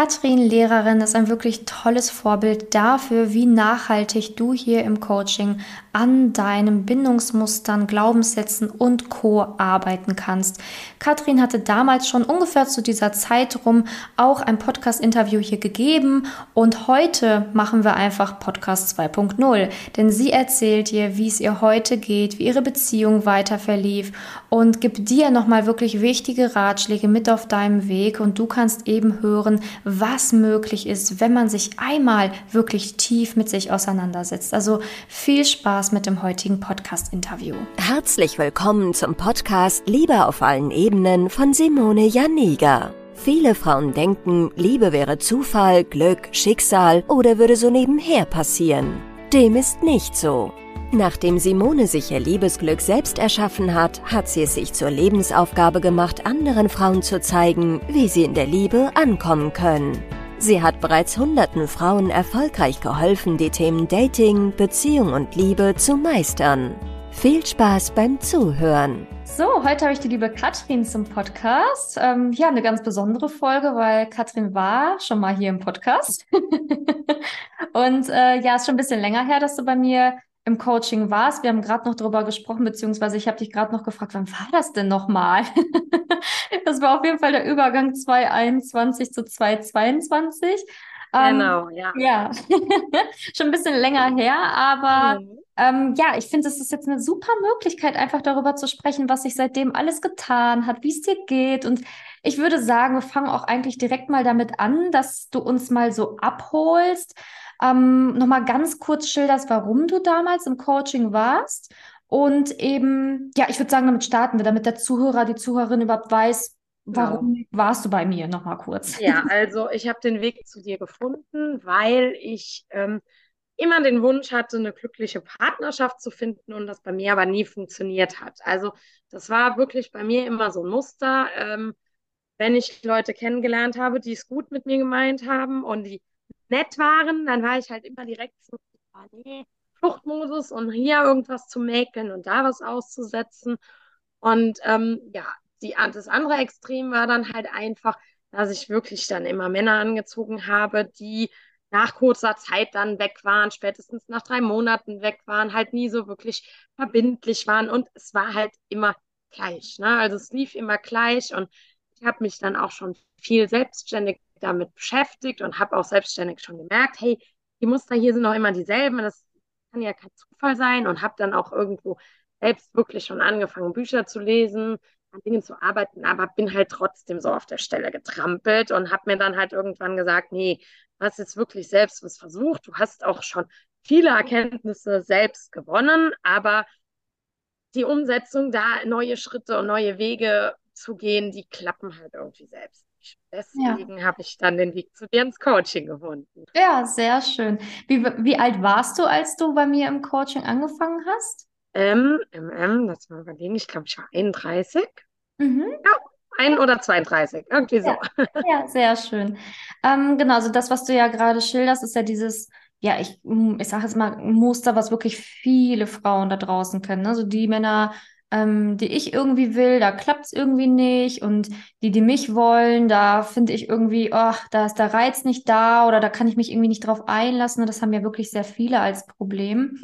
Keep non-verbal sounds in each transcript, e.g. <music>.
Katrin Lehrerin ist ein wirklich tolles Vorbild dafür, wie nachhaltig du hier im Coaching an deinen Bindungsmustern, Glaubenssätzen und Co. arbeiten kannst. Katrin hatte damals schon ungefähr zu dieser Zeit rum auch ein Podcast-Interview hier gegeben und heute machen wir einfach Podcast 2.0, denn sie erzählt dir, wie es ihr heute geht, wie ihre Beziehung weiter verlief und gibt dir nochmal wirklich wichtige Ratschläge mit auf deinem Weg und du kannst eben hören, was möglich ist, wenn man sich einmal wirklich tief mit sich auseinandersetzt. Also viel Spaß mit dem heutigen Podcast-Interview. Herzlich willkommen zum Podcast Liebe auf allen Ebenen von Simone Janiga. Viele Frauen denken, Liebe wäre Zufall, Glück, Schicksal oder würde so nebenher passieren. Dem ist nicht so. Nachdem Simone sich ihr Liebesglück selbst erschaffen hat, hat sie es sich zur Lebensaufgabe gemacht, anderen Frauen zu zeigen, wie sie in der Liebe ankommen können. Sie hat bereits hunderten Frauen erfolgreich geholfen, die Themen Dating, Beziehung und Liebe zu meistern. Viel Spaß beim Zuhören. So, heute habe ich die liebe Katrin zum Podcast. Ähm, ja, eine ganz besondere Folge, weil Katrin war schon mal hier im Podcast. <laughs> und äh, ja, ist schon ein bisschen länger her, dass du bei mir im Coaching warst. Wir haben gerade noch darüber gesprochen, beziehungsweise ich habe dich gerade noch gefragt, wann war das denn nochmal? <laughs> das war auf jeden Fall der Übergang 2021 zu 2022. Ähm, genau, ja. Ja, <laughs> schon ein bisschen länger her, aber mhm. ähm, ja, ich finde, es ist jetzt eine super Möglichkeit, einfach darüber zu sprechen, was sich seitdem alles getan hat, wie es dir geht. Und ich würde sagen, wir fangen auch eigentlich direkt mal damit an, dass du uns mal so abholst, ähm, nochmal ganz kurz schilderst, warum du damals im Coaching warst. Und eben, ja, ich würde sagen, damit starten wir, damit der Zuhörer, die Zuhörerin überhaupt weiß, warum genau. warst du bei mir? Nochmal kurz. Ja, also ich habe den Weg zu dir gefunden, weil ich ähm, immer den Wunsch hatte, eine glückliche Partnerschaft zu finden und das bei mir aber nie funktioniert hat. Also das war wirklich bei mir immer so ein Muster. Ähm, wenn ich Leute kennengelernt habe, die es gut mit mir gemeint haben und die nett waren, dann war ich halt immer direkt so, ah, nee, Fluchtmodus und hier irgendwas zu mäkeln und da was auszusetzen. Und ähm, ja, die, das andere Extrem war dann halt einfach, dass ich wirklich dann immer Männer angezogen habe, die nach kurzer Zeit dann weg waren, spätestens nach drei Monaten weg waren, halt nie so wirklich verbindlich waren und es war halt immer gleich. Ne? Also es lief immer gleich und ich habe mich dann auch schon viel selbstständig damit beschäftigt und habe auch selbstständig schon gemerkt, hey, die Muster hier sind noch immer dieselben, das kann ja kein Zufall sein und habe dann auch irgendwo selbst wirklich schon angefangen, Bücher zu lesen, an Dingen zu arbeiten, aber bin halt trotzdem so auf der Stelle getrampelt und habe mir dann halt irgendwann gesagt, nee, du hast jetzt wirklich selbst was versucht, du hast auch schon viele Erkenntnisse selbst gewonnen, aber die Umsetzung, da neue Schritte und neue Wege zu gehen, die klappen halt irgendwie selbst. Deswegen ja. habe ich dann den Weg zu dir ins Coaching gefunden. Ja, sehr schön. Wie, wie alt warst du, als du bei mir im Coaching angefangen hast? Ähm, MM, lass mal überlegen, ich glaube, ich war 31. Mhm. Ja, ein oder 32, irgendwie so. Ja, ja sehr schön. Ähm, genau, also das, was du ja gerade schilderst, ist ja dieses, ja, ich, ich sage jetzt mal, Muster, was wirklich viele Frauen da draußen kennen. Also die Männer, ähm, die ich irgendwie will, da klappt es irgendwie nicht. Und die, die mich wollen, da finde ich irgendwie, ach, da ist der Reiz nicht da oder da kann ich mich irgendwie nicht drauf einlassen. Und das haben ja wirklich sehr viele als Problem.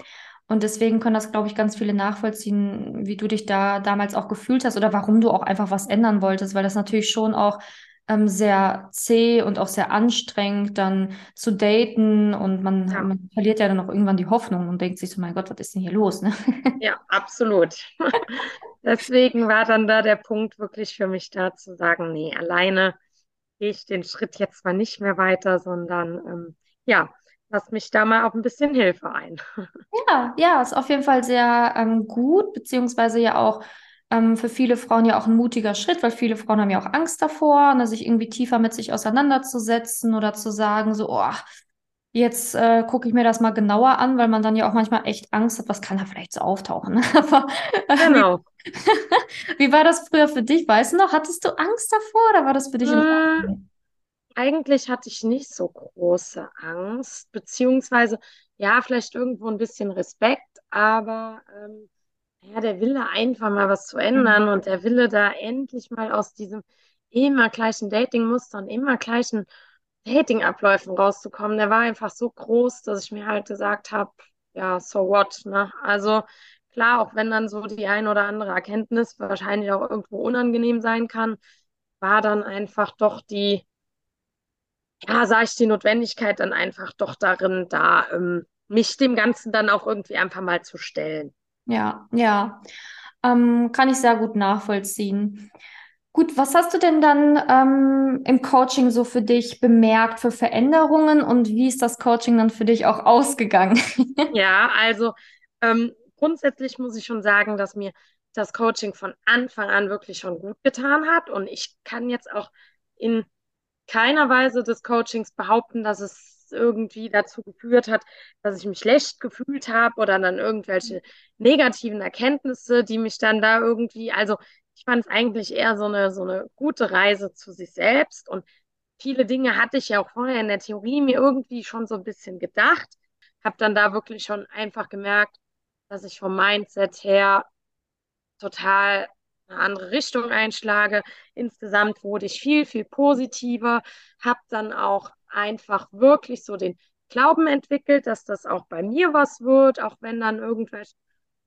Und deswegen können das, glaube ich, ganz viele nachvollziehen, wie du dich da damals auch gefühlt hast oder warum du auch einfach was ändern wolltest, weil das natürlich schon auch ähm, sehr zäh und auch sehr anstrengend, dann zu daten und man, ja. man verliert ja dann auch irgendwann die Hoffnung und denkt sich so, mein Gott, was ist denn hier los? Ne? <laughs> Ja, absolut. <laughs> Deswegen war dann da der Punkt wirklich für mich da zu sagen, nee, alleine gehe ich den Schritt jetzt mal nicht mehr weiter, sondern ähm, ja, lass mich da mal auf ein bisschen Hilfe ein. <laughs> Ja, ja, ist auf jeden Fall sehr ähm, gut, beziehungsweise ja auch ähm, für viele Frauen ja auch ein mutiger Schritt, weil viele Frauen haben ja auch Angst davor, ne, sich irgendwie tiefer mit sich auseinanderzusetzen oder zu sagen, so, oh, jetzt äh, gucke ich mir das mal genauer an, weil man dann ja auch manchmal echt Angst hat, was kann da vielleicht so auftauchen. Ne? <laughs> Aber, genau. <laughs> wie, war das früher für dich? Weißt du noch, hattest du Angst davor oder war das für dich in Ordnung? Eigentlich hatte ich nicht so große Angst, beziehungsweise ja, vielleicht irgendwo ein bisschen Respekt, aber ähm, ja, der Wille einfach mal was zu ändern mhm. und der Wille da endlich mal aus diesem immer gleichen Dating-Muster und immer gleichen Dating-Abläufen rauszukommen, der war einfach so groß, dass ich mir halt gesagt habe, ja, so what, ne? Also klar, auch wenn dann so die ein oder andere Erkenntnis wahrscheinlich auch irgendwo unangenehm sein kann, war dann einfach doch die, ja, sah ich die Notwendigkeit dann einfach doch darin, da ähm, mich dem Ganzen dann auch irgendwie einfach mal zu stellen. Ja, ja. Ähm, kann ich sehr gut nachvollziehen. Gut, was hast du denn dann ähm, im Coaching so für dich bemerkt für Veränderungen und wie ist das Coaching dann für dich auch ausgegangen? <laughs> Ja, also ähm, grundsätzlich muss ich schon sagen, dass mir das Coaching von Anfang an wirklich schon gut getan hat und ich kann jetzt auch in keiner Weise des Coachings behaupten, dass es irgendwie dazu geführt hat, dass ich mich schlecht gefühlt habe oder dann irgendwelche negativen Erkenntnisse, die mich dann da irgendwie, also ich fand es eigentlich eher so eine, so eine gute Reise zu sich selbst. Und viele Dinge hatte ich ja auch vorher in der Theorie mir irgendwie schon so ein bisschen gedacht. Habe dann da wirklich schon einfach gemerkt, dass ich vom Mindset her total eine andere Richtung einschlage. Insgesamt wurde ich viel, viel positiver, habe dann auch einfach wirklich so den Glauben entwickelt, dass das auch bei mir was wird, auch wenn dann irgendwelche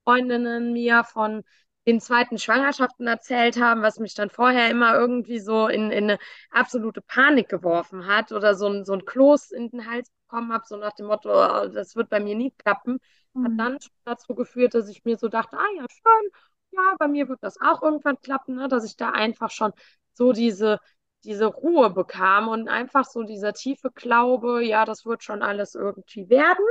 Freundinnen mir von den zweiten Schwangerschaften erzählt haben, was mich dann vorher immer irgendwie so in, in eine absolute Panik geworfen hat oder so ein, so ein Kloß in den Hals bekommen habe, so nach dem Motto, oh, das wird bei mir nie klappen, mhm. hat dann dazu geführt, dass ich mir so dachte, ah ja, schön, ja, bei mir wird das auch irgendwann klappen, ne? dass ich da einfach schon so diese, diese Ruhe bekam und einfach so dieser tiefe Glaube, ja, das wird schon alles irgendwie werden.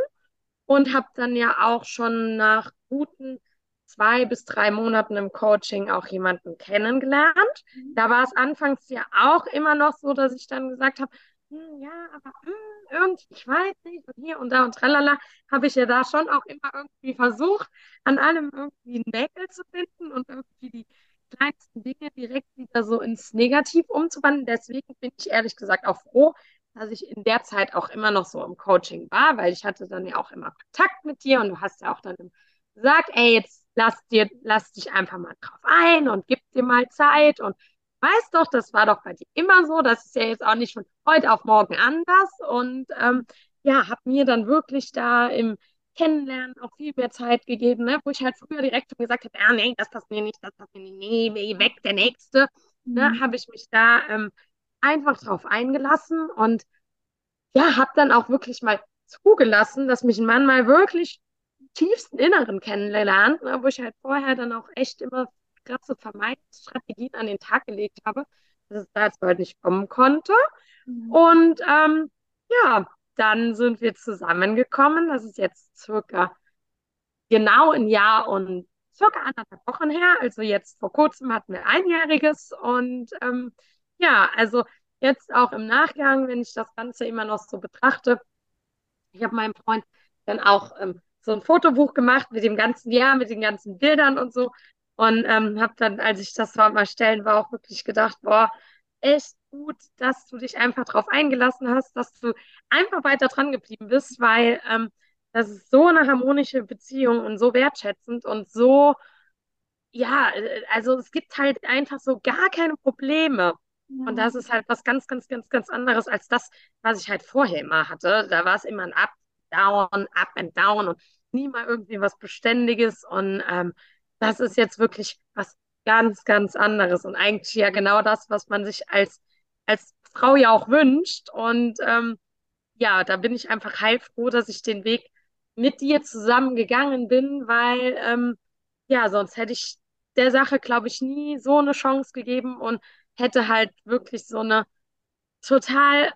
Und habe dann ja auch schon nach guten zwei bis drei Monaten im Coaching auch jemanden kennengelernt. Mhm. Da war es anfangs ja auch immer noch so, dass ich dann gesagt habe, hm, ja, aber hm, irgendwie, ich weiß nicht, und hier und da und tralala, habe ich ja da schon auch immer irgendwie versucht, an allem irgendwie Nägel zu finden und irgendwie die kleinsten Dinge direkt wieder so ins Negativ umzuwandeln. Deswegen bin ich ehrlich gesagt auch froh, dass ich in der Zeit auch immer noch so im Coaching war, weil ich hatte dann ja auch immer Kontakt mit dir und du hast ja auch dann gesagt, ey, jetzt lass dir, lass dich einfach mal drauf ein und gib dir mal Zeit. Und weißt doch, das war doch bei dir immer so, das ist ja jetzt auch nicht von heute auf morgen anders. Und ähm, ja, habe mir dann wirklich da im Kennenlernen auch viel mehr Zeit gegeben, ne? wo ich halt früher direkt gesagt habe, ja, nee, das passt mir nicht, das passt mir nicht, nee, nee weg, der Nächste, ne? mhm. ne? habe ich mich da ähm, einfach drauf eingelassen und ja, habe dann auch wirklich mal zugelassen, dass mich ein Mann mal wirklich tiefsten Inneren kennengelernt, ne, wo ich halt vorher dann auch echt immer krasse Vermeidungsstrategien an den Tag gelegt habe, dass es da jetzt bald nicht kommen konnte. Mhm. Und ähm, ja, dann sind wir zusammengekommen. Das ist jetzt circa genau ein Jahr und circa anderthalb Wochen her. Also jetzt vor kurzem hatten wir einjähriges. Und ähm, ja, also jetzt auch im Nachgang, wenn ich das Ganze immer noch so betrachte, ich habe meinem Freund dann auch ähm, so ein Fotobuch gemacht mit dem ganzen Jahr, mit den ganzen Bildern und so. Und ähm, habe dann, als ich das mal erstellen war, auch wirklich gedacht, boah, echt gut, dass du dich einfach darauf eingelassen hast, dass du einfach weiter dran geblieben bist, weil ähm, das ist so eine harmonische Beziehung und so wertschätzend und so, ja, äh, also es gibt halt einfach so gar keine Probleme. Ja. Und das ist halt was ganz, ganz, ganz, ganz anderes als das, was ich halt vorher immer hatte. Da war es immer ein Up, Down, Up and Down und nie mal irgendwie was Beständiges. Und ähm, das ist jetzt wirklich was ganz, ganz anderes und eigentlich ja genau das, was man sich als, als Frau ja auch wünscht. Und ähm, ja, da bin ich einfach heilfroh, dass ich den Weg mit dir zusammen gegangen bin, weil ähm, ja, sonst hätte ich der Sache, glaube ich, nie so eine Chance gegeben und hätte halt wirklich so eine total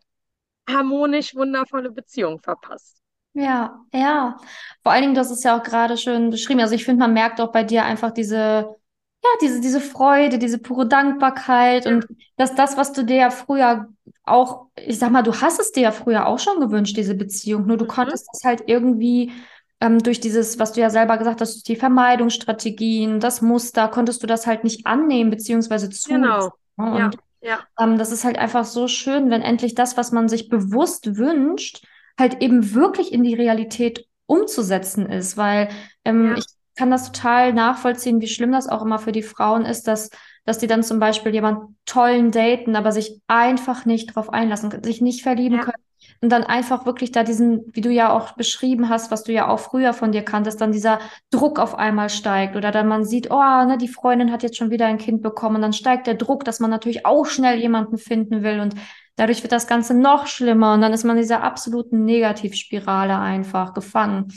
harmonisch wundervolle Beziehung verpasst. Ja, ja. Vor allen Dingen, das ist ja auch gerade schön beschrieben. Also ich finde, man merkt auch bei dir einfach diese, ja, diese, diese Freude, diese pure Dankbarkeit und dass das, was du dir ja früher auch, ich sag mal, du hast es dir ja früher auch schon gewünscht, diese Beziehung, nur du mhm. konntest es halt irgendwie ähm, durch dieses, was du ja selber gesagt hast, die Vermeidungsstrategien, das Muster, konntest du das halt nicht annehmen, beziehungsweise zu. Genau. Ne? Und ja, ja. Ähm, das ist halt einfach so schön, wenn endlich das, was man sich bewusst wünscht, halt eben wirklich in die Realität umzusetzen ist, weil ähm, ja. ich kann das total nachvollziehen, wie schlimm das auch immer für die Frauen ist, dass dass die dann zum Beispiel jemanden tollen daten, aber sich einfach nicht drauf einlassen, sich nicht verlieben Ja. können. Und dann einfach wirklich da diesen, wie du ja auch beschrieben hast, was du ja auch früher von dir kanntest, dann dieser Druck auf einmal steigt oder dann man sieht, oh, ne, die Freundin hat jetzt schon wieder ein Kind bekommen und dann steigt der Druck, dass man natürlich auch schnell jemanden finden will und dadurch wird das Ganze noch schlimmer und dann ist man in dieser absoluten Negativspirale einfach gefangen.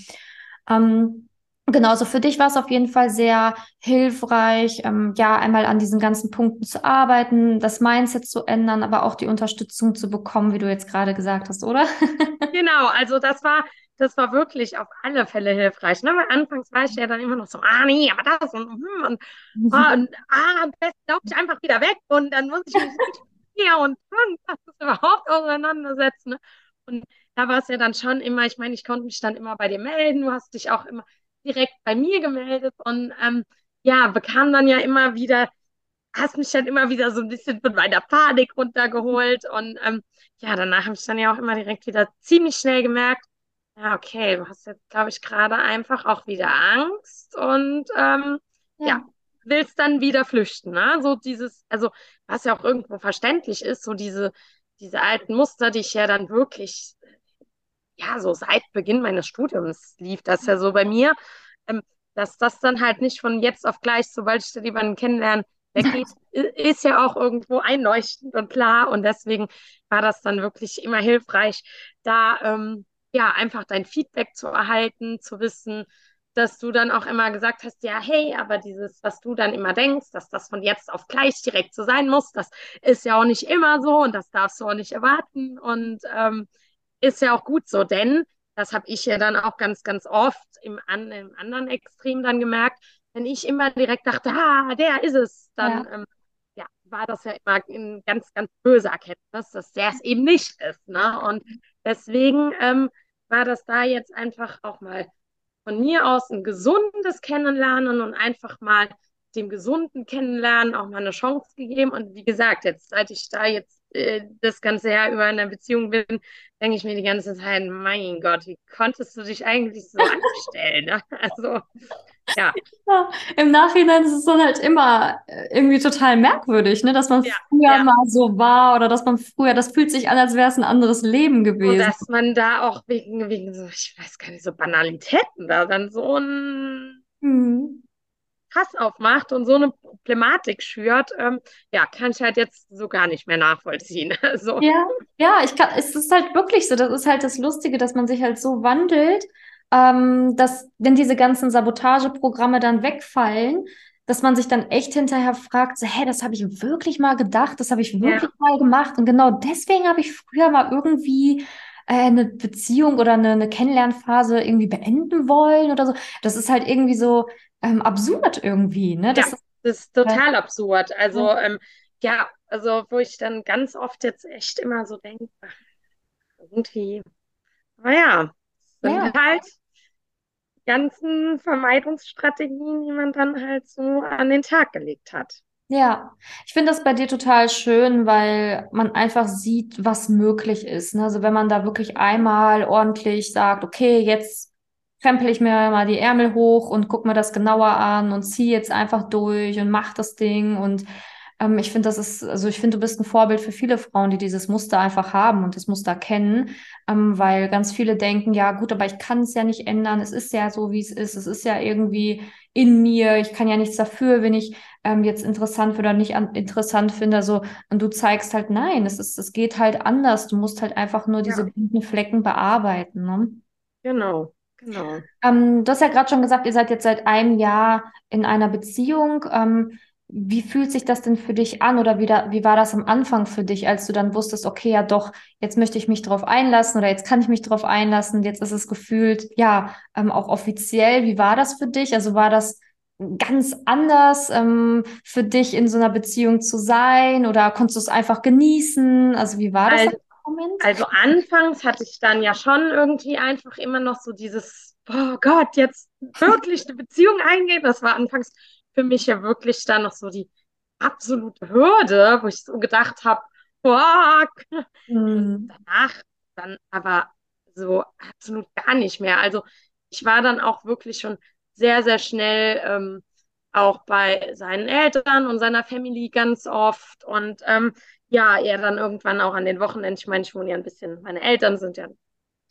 Ähm, Genauso für dich war es auf jeden Fall sehr hilfreich, ähm, ja, einmal an diesen ganzen Punkten zu arbeiten, das Mindset zu ändern, aber auch die Unterstützung zu bekommen, wie du jetzt gerade gesagt hast, oder? <laughs> Genau, also das war, das war wirklich auf alle Fälle hilfreich. Ne? Weil anfangs war ich ja dann immer noch so, ah nee, aber das und, hm, und, <laughs> ah, und ah, am besten laufe ich einfach wieder weg und dann muss ich mich hier <laughs> und hm, das ist überhaupt auseinandersetzen. Ne? Und da war es ja dann schon immer, ich meine, ich konnte mich dann immer bei dir melden, du hast dich auch immer direkt bei mir gemeldet und ähm, ja, bekam dann ja immer wieder, hast mich dann immer wieder so ein bisschen von meiner Panik runtergeholt und ähm, ja, danach habe ich dann ja auch immer direkt wieder ziemlich schnell gemerkt, ja, okay, du hast jetzt, glaube ich, gerade einfach auch wieder Angst und ähm, ja. Ja. willst dann wieder flüchten, ne? So dieses, also was ja auch irgendwo verständlich ist, so diese, diese alten Muster, die ich ja dann wirklich ja, so seit Beginn meines Studiums lief das ja so bei mir, ähm, dass das dann halt nicht von jetzt auf gleich, sobald ich da jemanden kennenlerne, weggeht, ist ja auch irgendwo einleuchtend und klar. Und deswegen war das dann wirklich immer hilfreich, da ähm, ja einfach dein Feedback zu erhalten, zu wissen, dass du dann auch immer gesagt hast, ja, hey, aber dieses, was du dann immer denkst, dass das von jetzt auf gleich direkt so sein muss, das ist ja auch nicht immer so und das darfst du auch nicht erwarten. Und ähm, ist ja auch gut so, denn das habe ich ja dann auch ganz, ganz oft im, an, im anderen Extrem dann gemerkt, wenn ich immer direkt dachte, ah, der ist es, dann Ja. ähm, ja, war das ja immer eine ganz, ganz böse Erkenntnis, dass der es eben nicht ist. Ne? Und deswegen ähm, war das da jetzt einfach auch mal von mir aus ein gesundes Kennenlernen und einfach mal dem gesunden Kennenlernen auch mal eine Chance gegeben. Und wie gesagt, jetzt, seit ich da jetzt äh, das ganze Jahr über in einer Beziehung bin, denke ich mir die ganze Zeit, mein Gott, wie konntest du dich eigentlich so anstellen? <laughs> Also, ja, Ja, im Nachhinein ist es dann halt immer äh, irgendwie total merkwürdig, ne, dass man Ja, früher ja. mal so war oder dass man früher, das fühlt sich an, als wäre es ein anderes Leben und gewesen. dass man da auch wegen, wegen so, ich weiß gar nicht, so Banalitäten da dann so ein. Fass aufmacht und so eine Problematik schürt, ähm, ja, kann ich halt jetzt so gar nicht mehr nachvollziehen. <laughs> Also, Ja, ja, ich kann, es ist halt wirklich so, das ist halt das Lustige, dass man sich halt so wandelt, ähm, dass, wenn diese ganzen Sabotageprogramme dann wegfallen, dass man sich dann echt hinterher fragt, so, hä, das habe ich wirklich mal gedacht, das habe ich wirklich mal gemacht und genau deswegen habe ich früher mal irgendwie äh, eine Beziehung oder eine, eine Kennenlernphase irgendwie beenden wollen oder so. Das ist halt irgendwie so ähm, absurd irgendwie, ne? Das Ja. ist, das ist total absurd. Also, ähm, ja, also, wo ich dann ganz oft jetzt echt immer so denke, irgendwie, naja, sind Ja. halt ganzen Vermeidungsstrategien, die man dann halt so an den Tag gelegt hat. Ja, ich finde das bei dir total schön, weil man einfach sieht, was möglich ist. Ne? Also wenn man da wirklich einmal ordentlich sagt, okay, jetzt krempel ich mir mal die Ärmel hoch und guck mir das genauer an und zieh jetzt einfach durch und mach das Ding. Und ähm, ich finde, das ist, also ich finde, du bist ein Vorbild für viele Frauen, die dieses Muster einfach haben und das Muster kennen, ähm, weil ganz viele denken, ja gut, aber ich kann es ja nicht ändern. Es ist ja so, wie es ist. Es ist ja irgendwie in mir. Ich kann ja nichts dafür, wenn ich ähm, jetzt interessant oder nicht an, interessant finde. Also, und du zeigst halt, nein, es ist, es geht halt anders. Du musst halt einfach nur diese Ja. blinden Flecken bearbeiten. Ne? Genau, genau. Ähm, du hast ja gerade schon gesagt, ihr seid jetzt seit einem Jahr in einer Beziehung. Ähm, wie fühlt sich das denn für dich an oder wie, da, wie war das am Anfang für dich, als du dann wusstest, okay, ja doch, jetzt möchte ich mich drauf einlassen oder jetzt kann ich mich drauf einlassen, jetzt ist es gefühlt, ja, ähm, auch offiziell. Wie war das für dich? Also war das ganz anders ähm, für dich in so einer Beziehung zu sein oder konntest du es einfach genießen? Also wie war das Also, Moment? also anfangs hatte ich dann ja schon irgendwie einfach immer noch so dieses, oh Gott, jetzt wirklich eine Beziehung eingehen. Das war anfangs für mich ja wirklich dann noch so die absolute Hürde, wo ich so gedacht habe, fuck. Hm. danach dann aber so absolut gar nicht mehr. Also ich war dann auch wirklich schon sehr, sehr schnell ähm, auch bei seinen Eltern und seiner Family ganz oft. Und ähm, ja, er dann irgendwann auch an den Wochenenden, ich meine, ich wohne ja ein bisschen, meine Eltern sind ja eine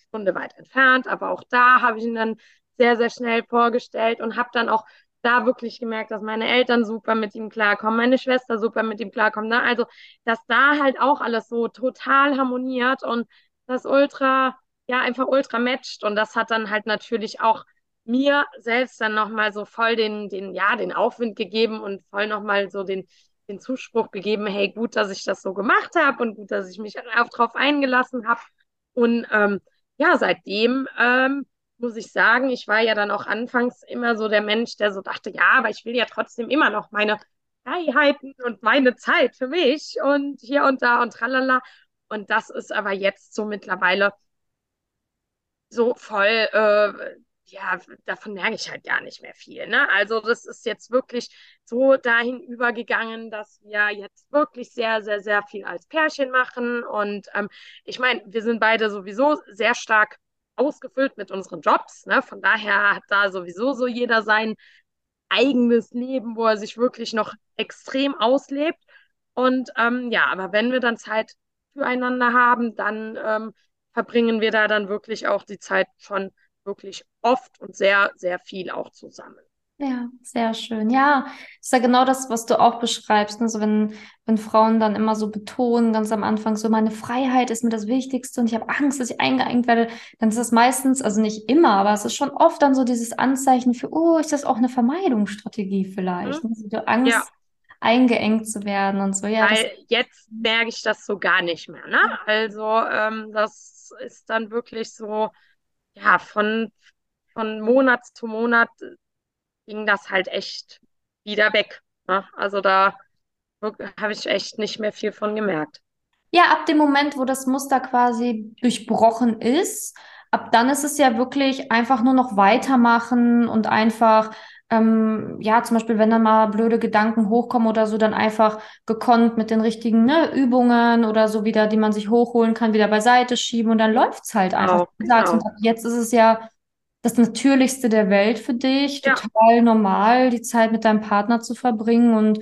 Stunde weit entfernt, aber auch da habe ich ihn dann sehr, sehr schnell vorgestellt und habe dann auch da wirklich gemerkt, dass meine Eltern super mit ihm klarkommen, meine Schwester super mit ihm klarkommt. Ne? Also, dass da halt auch alles so total harmoniert und das ultra, ja, einfach ultra matcht. Und das hat dann halt natürlich auch mir selbst dann nochmal so voll den, den, ja, den Aufwind gegeben und voll nochmal so den, den Zuspruch gegeben, hey, gut, dass ich das so gemacht habe und gut, dass ich mich drauf eingelassen habe. Und ähm, ja, seitdem ähm, muss ich sagen, ich war ja dann auch anfangs immer so der Mensch, der so dachte, ja, aber ich will ja trotzdem immer noch meine Freiheiten und meine Zeit für mich und hier und da und tralala. Und das ist aber jetzt so mittlerweile so voll, äh, ja, davon merke ich halt gar nicht mehr viel. Ne? Also das ist jetzt wirklich so dahin übergegangen, dass wir jetzt wirklich sehr, sehr, sehr viel als Pärchen machen. Und ähm, ich meine, wir sind beide sowieso sehr stark ausgefüllt mit unseren Jobs. Ne? Von daher hat da sowieso so jeder sein eigenes Leben, wo er sich wirklich noch extrem auslebt. Und ähm, ja, aber wenn wir dann Zeit füreinander haben, dann ähm, verbringen wir da dann wirklich auch die Zeit schon wirklich oft und sehr, sehr viel auch zusammen. Ja, sehr schön. Ja, ist ja genau das, was du auch beschreibst. Ne? So wenn, wenn Frauen dann immer so betonen, ganz am Anfang, so meine Freiheit ist mir das Wichtigste und ich habe Angst, dass ich eingeengt werde, dann ist das meistens, also nicht immer, aber es ist schon oft dann so dieses Anzeichen für, oh, ist das auch eine Vermeidungsstrategie vielleicht? Mhm. Ne? So Angst, ja. eingeengt zu werden und so. Ja, Weil jetzt merke ich das so gar nicht mehr. Ne? Also ähm, das ist dann wirklich so, ja, von, von Monat zu Monat ging das halt echt wieder weg. Ne? Also da habe ich echt nicht mehr viel von gemerkt. Ja, ab dem Moment, wo das Muster quasi durchbrochen ist, ab dann ist es ja wirklich einfach nur noch weitermachen und einfach, ähm, ja, zum Beispiel, wenn dann mal blöde Gedanken hochkommen oder so, dann einfach gekonnt mit den richtigen ne, Übungen oder so wieder, die man sich hochholen kann, wieder beiseite schieben und dann läuft es halt einfach. Genau, genau. Und jetzt ist es ja das Natürlichste der Welt für dich, ja. total normal, die Zeit mit deinem Partner zu verbringen und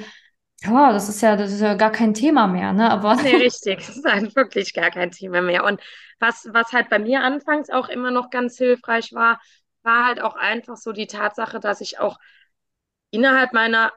ja, das ist ja, das ist ja gar kein Thema mehr, ne? Aber <laughs> nee, richtig, das ist halt wirklich gar kein Thema mehr. Und was, was halt bei mir anfangs auch immer noch ganz hilfreich war, war halt auch einfach so die Tatsache, dass ich auch innerhalb meiner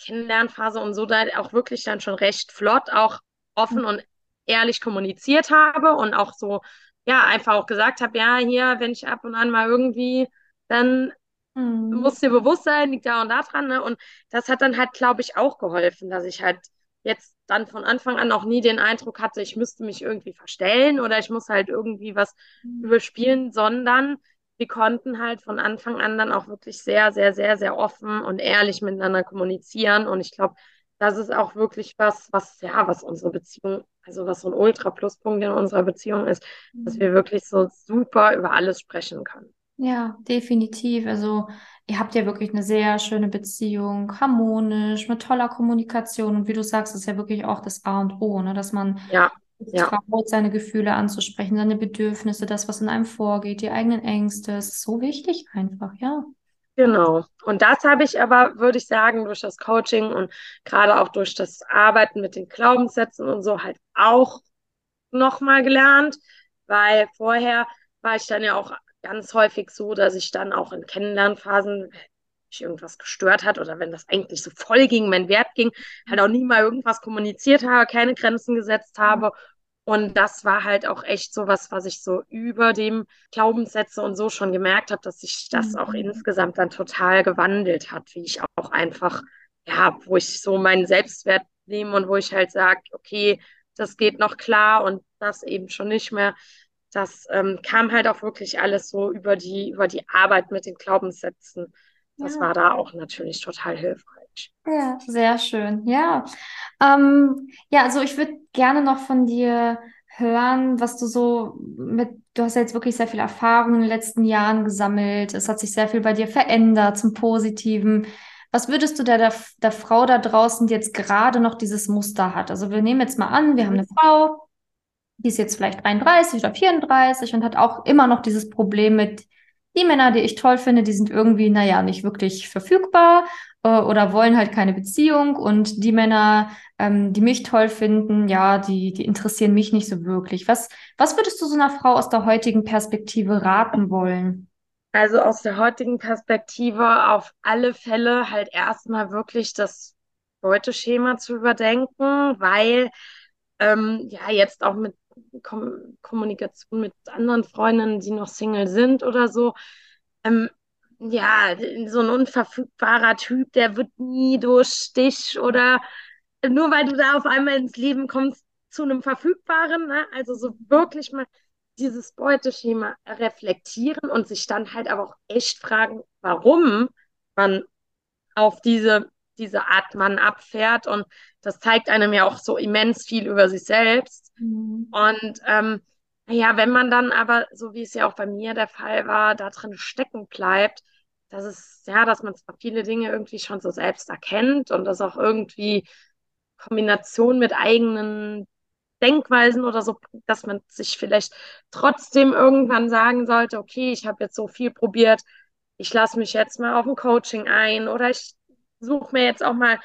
Kennenlernphase und so da auch wirklich dann schon recht flott auch offen und ehrlich kommuniziert habe und auch so ja, einfach auch gesagt habe, ja, hier, wenn ich ab und an mal irgendwie, dann mhm. muss dir bewusst sein, liegt da und da dran. Ne? Und das hat dann halt, glaube ich, auch geholfen, dass ich halt jetzt dann von Anfang an auch nie den Eindruck hatte, ich müsste mich irgendwie verstellen oder ich muss halt irgendwie was mhm. überspielen, sondern wir konnten halt von Anfang an dann auch wirklich sehr, sehr, sehr, sehr offen und ehrlich miteinander kommunizieren. Und ich glaube, das ist auch wirklich was, was, ja, was unsere Beziehung, also was so ein Ultra-Pluspunkt in unserer Beziehung ist, mhm. dass wir wirklich so super über alles sprechen können. Ja, definitiv. Also ihr habt ja wirklich eine sehr schöne Beziehung, harmonisch, mit toller Kommunikation. Und wie du sagst, ist ja wirklich auch das A und O, ne? dass man ja, ja. traut, seine Gefühle anzusprechen, seine Bedürfnisse, das, was in einem vorgeht, die eigenen Ängste. Es ist so wichtig einfach, ja. Genau. Und das habe ich aber, würde ich sagen, durch das Coaching und gerade auch durch das Arbeiten mit den Glaubenssätzen und so halt auch nochmal gelernt, weil vorher war ich dann ja auch ganz häufig so, dass ich dann auch in Kennenlernphasen, wenn mich irgendwas gestört hat oder wenn das eigentlich so voll ging, mein Wert ging, halt auch nie mal irgendwas kommuniziert habe, keine Grenzen gesetzt habe und das war halt auch echt so was, was ich so über dem Glaubenssätze und so schon gemerkt habe, dass sich das auch mhm. insgesamt dann total gewandelt hat, wie ich auch einfach, ja, wo ich so meinen Selbstwert nehme und wo ich halt sage, okay, das geht noch klar und das eben schon nicht mehr. Das ähm, kam halt auch wirklich alles so über die, über die Arbeit mit den Glaubenssätzen. Das ja. war da auch natürlich total hilfreich. Ja, sehr schön. Ja. Ähm, ja, also ich würde gerne noch von dir hören, was du so mit, du hast ja jetzt wirklich sehr viel Erfahrung in den letzten Jahren gesammelt. Es hat sich sehr viel bei dir verändert zum Positiven. Was würdest du der, der, der Frau da draußen, die jetzt gerade noch dieses Muster hat? Also wir nehmen jetzt mal an, wir haben eine Frau, die ist jetzt vielleicht 33 oder 34 und hat auch immer noch dieses Problem mit die Männer, die ich toll finde, die sind irgendwie, naja, nicht wirklich verfügbar. äh, oder wollen halt keine Beziehung und die Männer, ähm, die mich toll finden, ja, die, die interessieren mich nicht so wirklich. Was, was würdest du so einer Frau aus der heutigen Perspektive raten wollen? Also aus der heutigen Perspektive auf alle Fälle halt erstmal wirklich das Beuteschema zu überdenken, weil ähm, ja jetzt auch mit Kom Kommunikation mit anderen Freundinnen, die noch Single sind oder so, ähm, ja, so ein unverfügbarer Typ, der wird nie durch dich oder nur weil du da auf einmal ins Leben kommst zu einem verfügbaren, ne? also so wirklich mal dieses Beuteschema reflektieren und sich dann halt aber auch echt fragen, warum man auf diese, diese Art Mann abfährt. Und das zeigt einem ja auch so immens viel über sich selbst. Mhm. Und ähm, ja, wenn man dann aber, so wie es ja auch bei mir der Fall war, da drin stecken bleibt, das ist ja, dass man zwar viele Dinge irgendwie schon so selbst erkennt und das auch irgendwie Kombination mit eigenen Denkweisen oder so, dass man sich vielleicht trotzdem irgendwann sagen sollte, okay, ich habe jetzt so viel probiert, ich lasse mich jetzt mal auf ein Coaching ein oder ich suche mir jetzt auch mal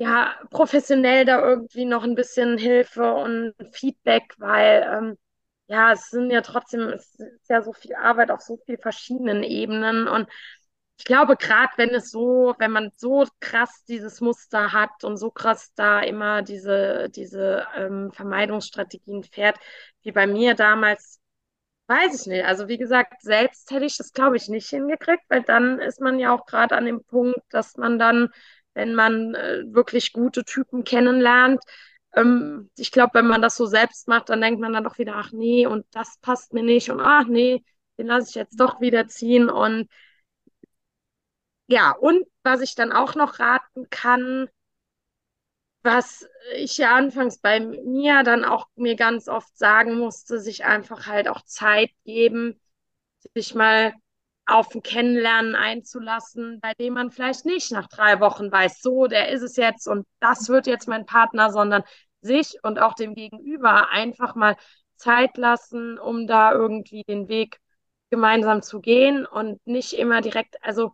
ja professionell da irgendwie noch ein bisschen Hilfe und Feedback, weil ähm, ja, es sind ja trotzdem, es ist ja so viel Arbeit auf so vielen verschiedenen Ebenen und ich glaube, gerade wenn es so, wenn man so krass dieses Muster hat und so krass da immer diese, diese ähm, Vermeidungsstrategien fährt, wie bei mir damals, weiß ich nicht. Also wie gesagt, selbst hätte ich das, glaube ich, nicht hingekriegt, weil dann ist man ja auch gerade an dem Punkt, dass man dann, wenn man äh, wirklich gute Typen kennenlernt, ähm, ich glaube, wenn man das so selbst macht, dann denkt man dann doch wieder, ach nee, und das passt mir nicht und ach nee, den lasse ich jetzt doch wieder ziehen und ja, und was ich dann auch noch raten kann, was ich ja anfangs bei mir dann auch mir ganz oft sagen musste, sich einfach halt auch Zeit geben, sich mal auf ein Kennenlernen einzulassen, bei dem man vielleicht nicht nach drei Wochen weiß, so, der ist es jetzt und das wird jetzt mein Partner, sondern sich und auch dem Gegenüber einfach mal Zeit lassen, um da irgendwie den Weg gemeinsam zu gehen und nicht immer direkt, also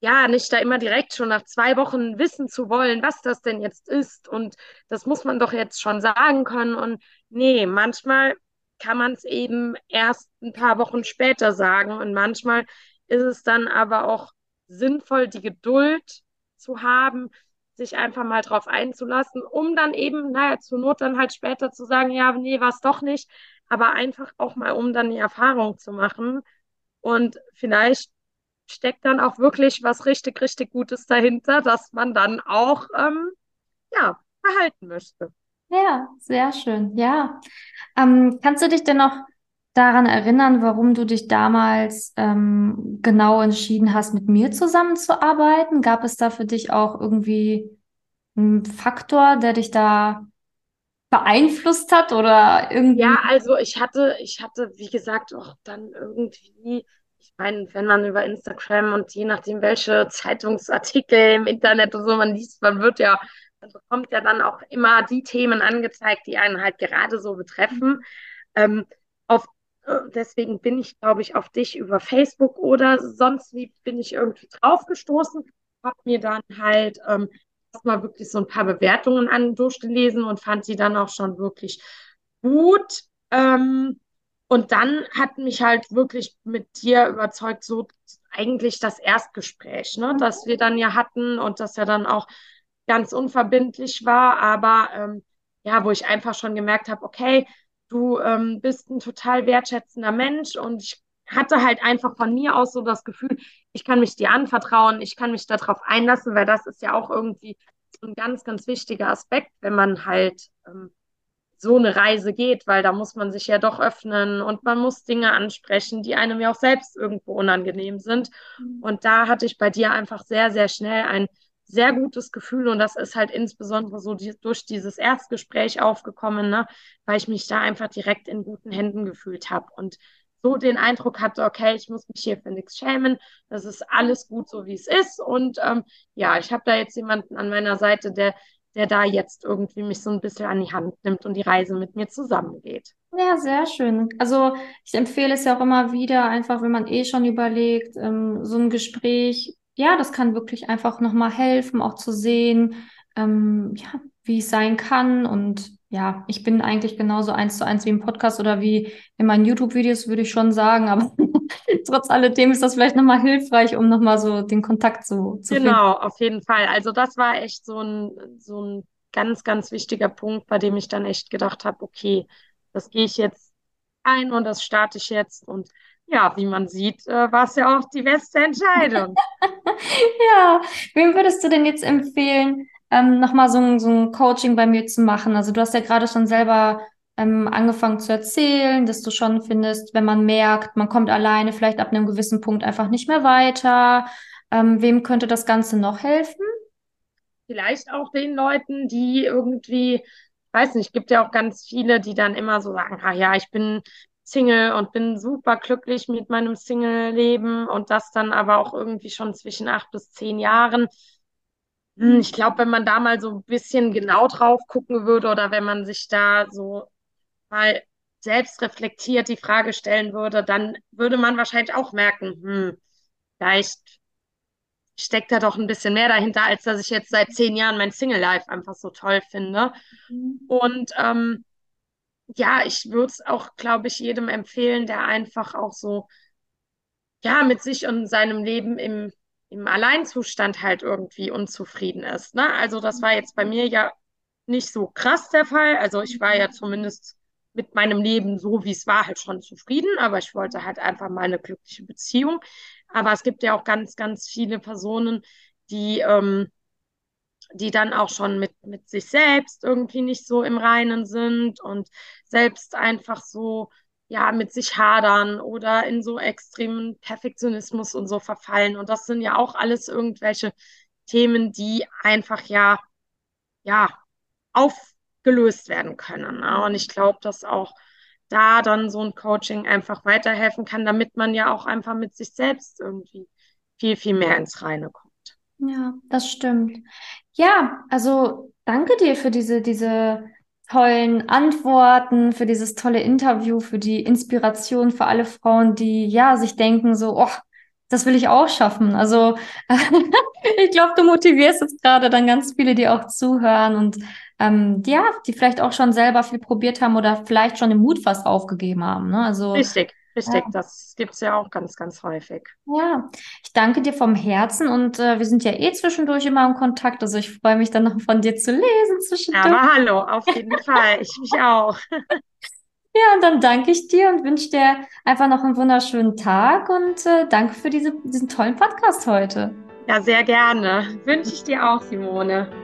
ja, nicht da immer direkt schon nach zwei Wochen wissen zu wollen, was das denn jetzt ist. Und das muss man doch jetzt schon sagen können. Und nee, manchmal kann man es eben erst ein paar Wochen später sagen. Und manchmal ist es dann aber auch sinnvoll, die Geduld zu haben, sich einfach mal drauf einzulassen, um dann eben, naja, zur Not dann halt später zu sagen, ja, nee, war es doch nicht, aber einfach auch mal, um dann die Erfahrung zu machen. Und vielleicht steckt dann auch wirklich was richtig, richtig Gutes dahinter, dass man dann auch ähm, ja, behalten möchte. Ja, sehr schön. Ja. Ähm, kannst du dich denn noch daran erinnern, warum du dich damals ähm, genau entschieden hast, mit mir zusammenzuarbeiten? Gab es da für dich auch irgendwie einen Faktor, der dich da beeinflusst hat oder irgendwie? Ja, also ich hatte, ich hatte, wie gesagt, auch dann irgendwie ich meine, wenn man über Instagram und je nachdem, welche Zeitungsartikel im Internet und so man liest, man wird ja, man bekommt ja dann auch immer die Themen angezeigt, die einen halt gerade so betreffen. Ähm, auf, äh, deswegen bin ich, glaube ich, auf dich über Facebook oder sonst wie bin ich irgendwie draufgestoßen, habe mir dann halt ähm, erstmal wirklich so ein paar Bewertungen an durchgelesen und fand sie dann auch schon wirklich gut. Ähm, und dann hat mich halt wirklich mit dir überzeugt, so eigentlich das Erstgespräch, ne, das wir dann ja hatten und das ja dann auch ganz unverbindlich war, aber ähm, ja, wo ich einfach schon gemerkt habe, okay, du ähm, bist ein total wertschätzender Mensch und ich hatte halt einfach von mir aus so das Gefühl, ich kann mich dir anvertrauen, ich kann mich darauf einlassen, weil das ist ja auch irgendwie ein ganz, ganz wichtiger Aspekt, wenn man halt ähm, so eine Reise geht, weil da muss man sich ja doch öffnen und man muss Dinge ansprechen, die einem ja auch selbst irgendwo unangenehm sind. Mhm. Und da hatte ich bei dir einfach sehr, sehr schnell ein sehr gutes Gefühl und das ist halt insbesondere so die, durch dieses Erstgespräch aufgekommen, ne, weil ich mich da einfach direkt in guten Händen gefühlt habe und so den Eindruck hatte, okay, ich muss mich hier für nichts schämen, das ist alles gut so, wie es ist und ähm, ja, ich habe da jetzt jemanden an meiner Seite, der der da jetzt irgendwie mich so ein bisschen an die Hand nimmt und die Reise mit mir zusammengeht. Ja, sehr schön. Also ich empfehle es ja auch immer wieder, einfach wenn man eh schon überlegt, ähm, so ein Gespräch ja, das kann wirklich einfach nochmal helfen, auch zu sehen, ähm, ja, wie es sein kann. Und ja, ich bin eigentlich genauso eins zu eins wie im Podcast oder wie in meinen YouTube-Videos, würde ich schon sagen. Aber <laughs> trotz alledem ist das vielleicht nochmal hilfreich, um nochmal so den Kontakt zu, zu genau, finden. Genau, auf jeden Fall. Also das war echt so ein, so ein ganz, ganz wichtiger Punkt, bei dem ich dann echt gedacht habe, okay, das gehe ich jetzt ein und das starte ich jetzt. Und ja, wie man sieht, äh, war es ja auch die beste <laughs> Entscheidung. <laughs> ja, wem würdest du denn jetzt empfehlen, ähm, nochmal so ein, so ein Coaching bei mir zu machen? Also du hast ja gerade schon selber ähm, angefangen zu erzählen, dass du schon findest, wenn man merkt, man kommt alleine vielleicht ab einem gewissen Punkt einfach nicht mehr weiter. Ähm, wem könnte das Ganze noch helfen? Vielleicht auch den Leuten, die irgendwie, weiß nicht, gibt ja auch ganz viele, die dann immer so sagen, ah ja, ich bin Single und bin super glücklich mit meinem Single-Leben und das dann aber auch irgendwie schon zwischen acht bis zehn Jahren. Hm, ich glaube, wenn man da mal so ein bisschen genau drauf gucken würde oder wenn man sich da so mal selbst reflektiert die Frage stellen würde, dann würde man wahrscheinlich auch merken, hm, vielleicht steckt da doch ein bisschen mehr dahinter, als dass ich jetzt seit zehn Jahren mein Single-Life einfach so toll finde. Mhm. Und ähm, ja, ich würde es auch, glaube ich, jedem empfehlen, der einfach auch so, ja, mit sich und seinem Leben im, im Alleinzustand halt irgendwie unzufrieden ist. Ne? Also das war jetzt bei mir ja nicht so krass der Fall. Also ich war ja zumindest mit meinem Leben so, wie es war, halt schon zufrieden, aber ich wollte halt einfach mal eine glückliche Beziehung. Aber es gibt ja auch ganz, ganz viele Personen, die ähm, die dann auch schon mit, mit sich selbst irgendwie nicht so im Reinen sind und selbst einfach so, ja, mit sich hadern oder in so extremen Perfektionismus und so verfallen. Und das sind ja auch alles irgendwelche Themen, die einfach ja, ja, aufgelöst werden können. Ne? Und ich glaube, dass auch da dann so ein Coaching einfach weiterhelfen kann, damit man ja auch einfach mit sich selbst irgendwie viel, viel mehr ins Reine kommt. Ja, das stimmt. Ja, also danke dir für diese, diese tollen Antworten, für dieses tolle Interview, für die Inspiration für alle Frauen, die ja sich denken so, oh, das will ich auch schaffen. Also <laughs> ich glaube, du motivierst jetzt gerade dann ganz viele, die auch zuhören und ähm, ja, die vielleicht auch schon selber viel probiert haben oder vielleicht schon den Mut fast aufgegeben haben. Ne? Also richtig. Richtig, ja. das gibt es ja auch ganz, ganz häufig. Ja, ich danke dir vom Herzen und äh, wir sind ja eh zwischendurch immer im Kontakt. Also ich freue mich dann noch von dir zu lesen zwischendurch. Aber hallo, auf jeden <laughs> Fall. Ich mich auch. Ja, und dann danke ich dir und wünsche dir einfach noch einen wunderschönen Tag und äh, danke für diese, diesen tollen Podcast heute. Ja, sehr gerne. Wünsche ich dir auch, Simone.